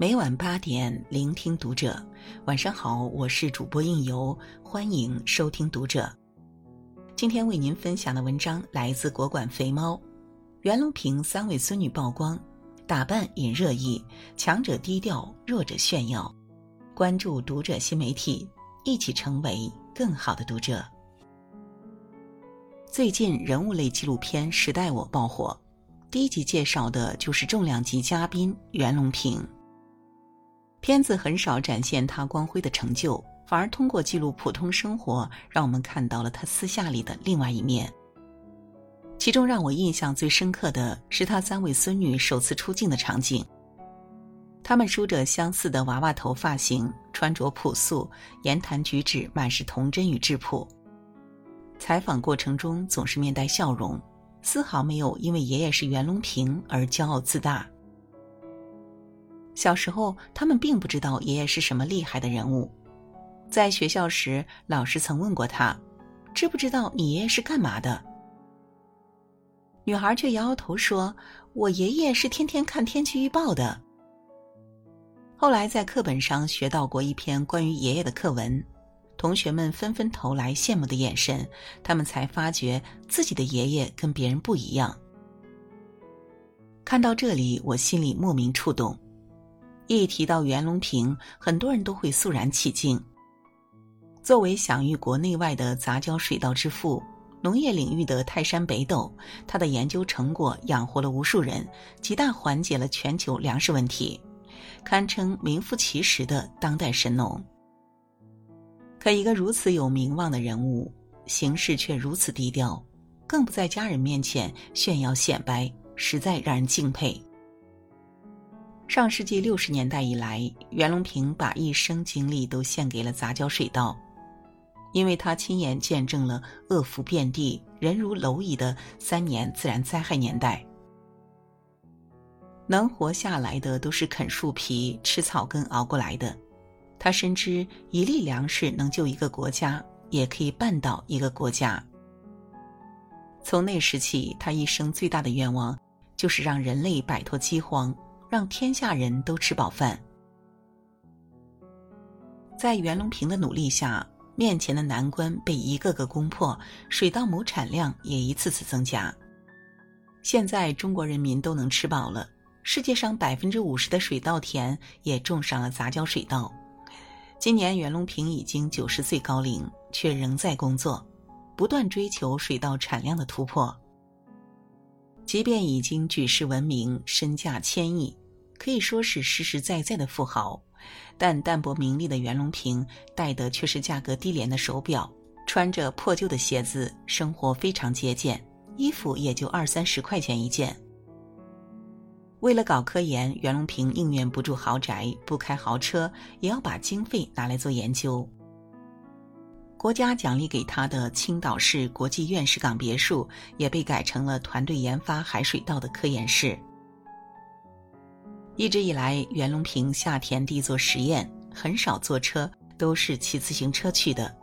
每晚八点，聆听读者。晚上好，我是主播应由，欢迎收听读者。今天为您分享的文章来自国馆肥猫。袁隆平三位孙女曝光，打扮引热议，强者低调，弱者炫耀。关注读者新媒体，一起成为更好的读者。最近人物类纪录片《时代我》爆火。第一集介绍的就是重量级嘉宾袁隆平。片子很少展现他光辉的成就，反而通过记录普通生活，让我们看到了他私下里的另外一面。其中让我印象最深刻的是他三位孙女首次出镜的场景。他们梳着相似的娃娃头发型，穿着朴素，言谈举止满是童真与质朴。采访过程中总是面带笑容。丝毫没有因为爷爷是袁隆平而骄傲自大。小时候，他们并不知道爷爷是什么厉害的人物。在学校时，老师曾问过他：“知不知道你爷爷是干嘛的？”女孩却摇摇头说：“我爷爷是天天看天气预报的。”后来在课本上学到过一篇关于爷爷的课文。同学们纷纷投来羡慕的眼神，他们才发觉自己的爷爷跟别人不一样。看到这里，我心里莫名触动。一提到袁隆平，很多人都会肃然起敬。作为享誉国内外的杂交水稻之父，农业领域的泰山北斗，他的研究成果养活了无数人，极大缓解了全球粮食问题，堪称名副其实的当代神农。可一个如此有名望的人物，行事却如此低调，更不在家人面前炫耀显摆，实在让人敬佩。上世纪六十年代以来，袁隆平把一生精力都献给了杂交水稻，因为他亲眼见证了恶福遍地、人如蝼蚁的三年自然灾害年代。能活下来的都是啃树皮、吃草根熬过来的。他深知一粒粮食能救一个国家，也可以绊倒一个国家。从那时起，他一生最大的愿望就是让人类摆脱饥荒，让天下人都吃饱饭。在袁隆平的努力下，面前的难关被一个个攻破，水稻亩产量也一次次增加。现在中国人民都能吃饱了，世界上百分之五十的水稻田也种上了杂交水稻。今年袁隆平已经九十岁高龄，却仍在工作，不断追求水稻产量的突破。即便已经举世闻名，身价千亿，可以说是实实在在的富豪，但淡泊名利的袁隆平戴的却是价格低廉的手表，穿着破旧的鞋子，生活非常节俭，衣服也就二三十块钱一件。为了搞科研，袁隆平宁愿不住豪宅、不开豪车，也要把经费拿来做研究。国家奖励给他的青岛市国际院士港别墅，也被改成了团队研发海水稻的科研室。一直以来，袁隆平下田地做实验，很少坐车，都是骑自行车去的。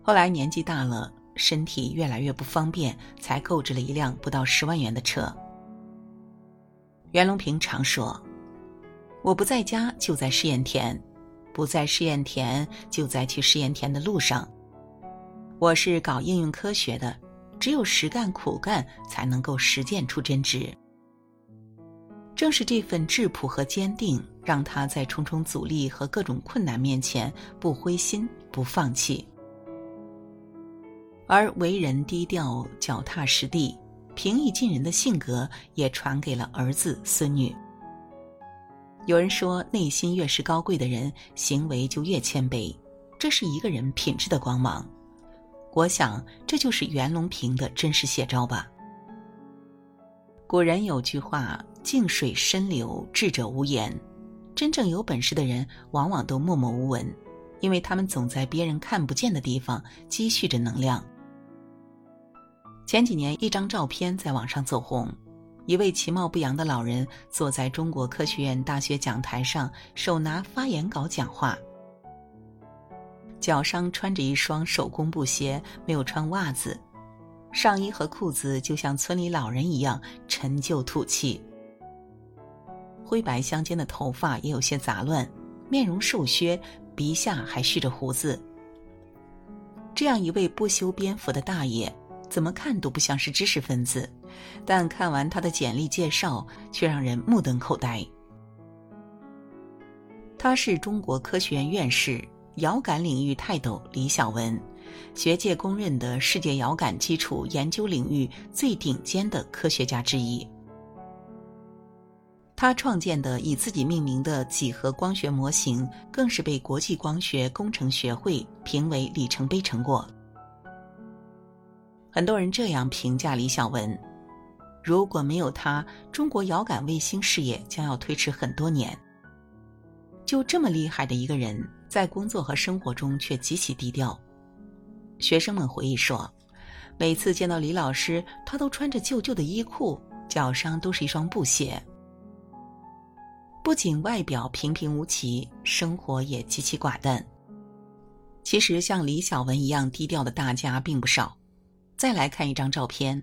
后来年纪大了，身体越来越不方便，才购置了一辆不到十万元的车。袁隆平常说：“我不在家就在试验田，不在试验田就在去试验田的路上。我是搞应用科学的，只有实干苦干才能够实践出真知。正是这份质朴和坚定，让他在重重阻力和各种困难面前不灰心、不放弃，而为人低调、脚踏实地。”平易近人的性格也传给了儿子孙女。有人说，内心越是高贵的人，行为就越谦卑，这是一个人品质的光芒。我想，这就是袁隆平的真实写照吧。古人有句话：“静水深流，智者无言。”真正有本事的人，往往都默默无闻，因为他们总在别人看不见的地方积蓄着能量。前几年，一张照片在网上走红，一位其貌不扬的老人坐在中国科学院大学讲台上，手拿发言稿讲话，脚上穿着一双手工布鞋，没有穿袜子，上衣和裤子就像村里老人一样陈旧土气。灰白相间的头发也有些杂乱，面容瘦削，鼻下还蓄着胡子。这样一位不修边幅的大爷，怎么看都不像是知识分子，但看完他的简历介绍，却让人目瞪口呆。他是中国科学院院士，遥感领域泰斗李小文，学界公认的世界遥感基础研究领域最顶尖的科学家之一。他创建的以自己命名的几何光学模型，更是被国际光学工程学会评为里程碑成果。很多人这样评价李小文：如果没有他，中国遥感卫星事业将要推迟很多年。就这么厉害的一个人，在工作和生活中却极其低调。学生们回忆说，每次见到李老师，他都穿着旧旧的衣裤，脚上都是一双布鞋。不仅外表平平无奇，生活也极其寡淡。其实像李小文一样低调的大家并不少。再来看一张照片。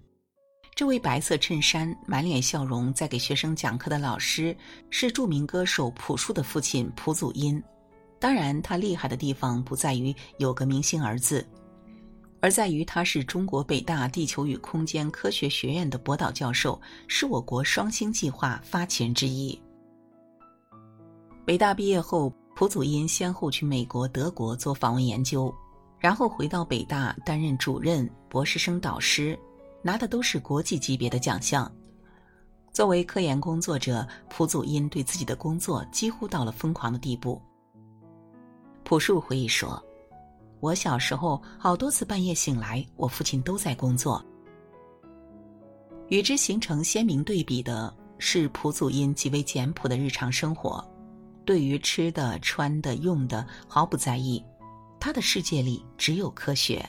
这位白色衬衫、满脸笑容在给学生讲课的老师，是著名歌手朴树的父亲朴祖英。当然，他厉害的地方不在于有个明星儿子，而在于他是中国北大地球与空间科学学院的博导教授，是我国双星计划发起人之一。北大毕业后，朴祖英先后去美国、德国做访问研究，然后回到北大担任主任、博士生导师。拿的都是国际级别的奖项。作为科研工作者，蒲祖英对自己的工作几乎到了疯狂的地步。朴树回忆说：“我小时候好多次半夜醒来，我父亲都在工作。”与之形成鲜明对比的是蒲祖英极为简朴的日常生活，对于吃的、穿的、用的毫不在意，他的世界里只有科学。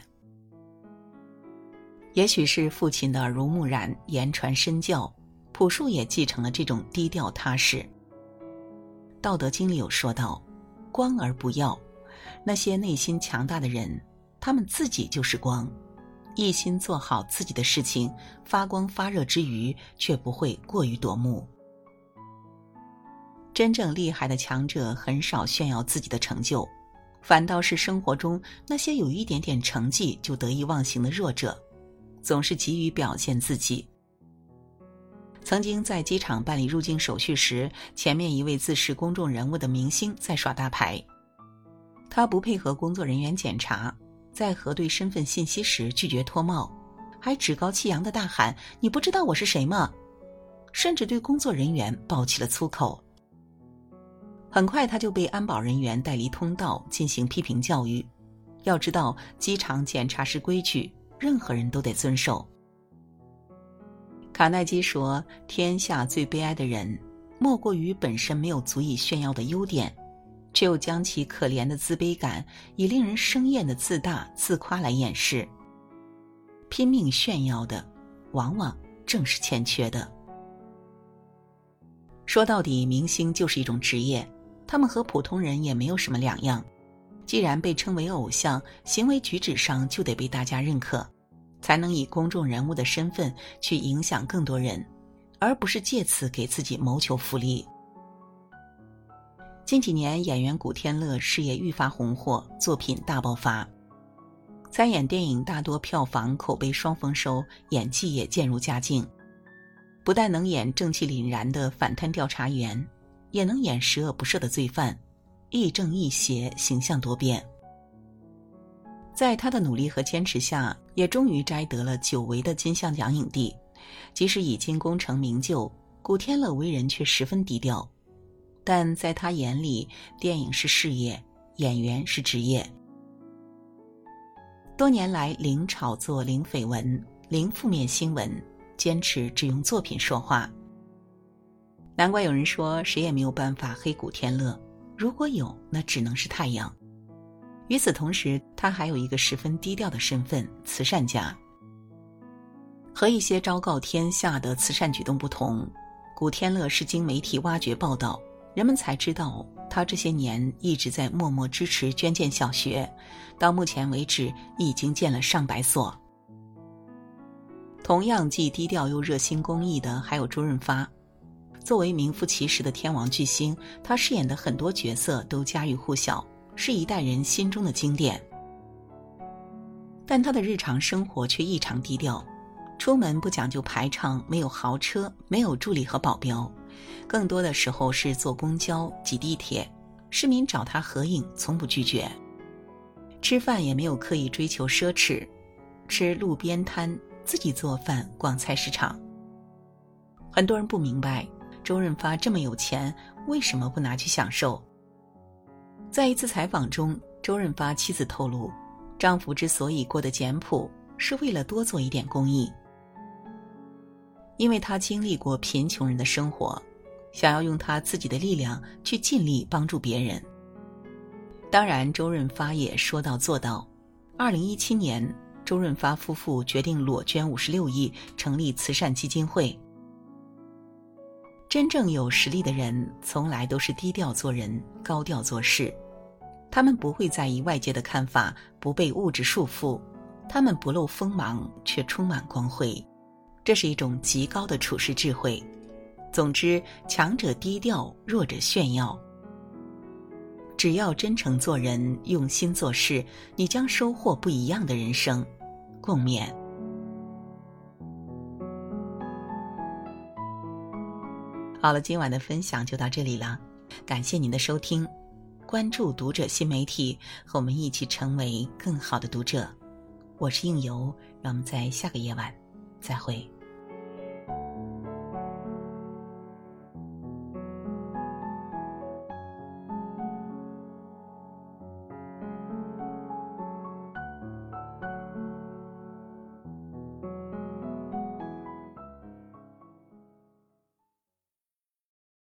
也许是父亲的耳濡目染、言传身教，朴树也继承了这种低调踏实。《道德经》里有说到：“光而不耀。”那些内心强大的人，他们自己就是光，一心做好自己的事情，发光发热之余，却不会过于夺目。真正厉害的强者很少炫耀自己的成就，反倒是生活中那些有一点点成绩就得意忘形的弱者。总是急于表现自己。曾经在机场办理入境手续时，前面一位自视公众人物的明星在耍大牌。他不配合工作人员检查，在核对身份信息时拒绝脱帽，还趾高气扬的大喊：“你不知道我是谁吗？”甚至对工作人员爆起了粗口。很快，他就被安保人员带离通道进行批评教育。要知道，机场检查是规矩。任何人都得遵守。卡耐基说：“天下最悲哀的人，莫过于本身没有足以炫耀的优点，却又将其可怜的自卑感以令人生厌的自大自夸来掩饰。拼命炫耀的，往往正是欠缺的。”说到底，明星就是一种职业，他们和普通人也没有什么两样。既然被称为偶像，行为举止上就得被大家认可，才能以公众人物的身份去影响更多人，而不是借此给自己谋求福利。近几年，演员古天乐事业愈发红火，作品大爆发，参演电影大多票房口碑双丰收，演技也渐入佳境。不但能演正气凛然的反贪调查员，也能演十恶不赦的罪犯。亦正亦邪，形象多变。在他的努力和坚持下，也终于摘得了久违的金像奖影帝。即使已经功成名就，古天乐为人却十分低调。但在他眼里，电影是事业，演员是职业。多年来，零炒作、零绯闻、零负面新闻，坚持只用作品说话。难怪有人说，谁也没有办法黑古天乐。如果有，那只能是太阳。与此同时，他还有一个十分低调的身份——慈善家。和一些昭告天下的慈善举动不同，古天乐是经媒体挖掘报道，人们才知道他这些年一直在默默支持捐建小学，到目前为止已经建了上百所。同样既低调又热心公益的还有周润发。作为名副其实的天王巨星，他饰演的很多角色都家喻户晓，是一代人心中的经典。但他的日常生活却异常低调，出门不讲究排场，没有豪车，没有助理和保镖，更多的时候是坐公交、挤地铁，市民找他合影从不拒绝。吃饭也没有刻意追求奢侈，吃路边摊，自己做饭，逛菜市场。很多人不明白，周润发这么有钱，为什么不拿去享受？在一次采访中，周润发妻子透露，丈夫之所以过得简朴，是为了多做一点公益，因为他经历过贫穷人的生活，想要用他自己的力量去尽力帮助别人。当然，周润发也说到做到。二零一七年，周润发夫妇决定裸捐五十六亿，成立慈善基金会。真正有实力的人，从来都是低调做人，高调做事。他们不会在意外界的看法，不被物质束缚。他们不露锋芒，却充满光辉。这是一种极高的处世智慧。总之，强者低调，弱者炫耀。只要真诚做人，用心做事，你将收获不一样的人生。共勉。好了，今晚的分享就到这里了，感谢您的收听，关注读者新媒体，和我们一起成为更好的读者。我是应由，让我们在下个夜晚再会。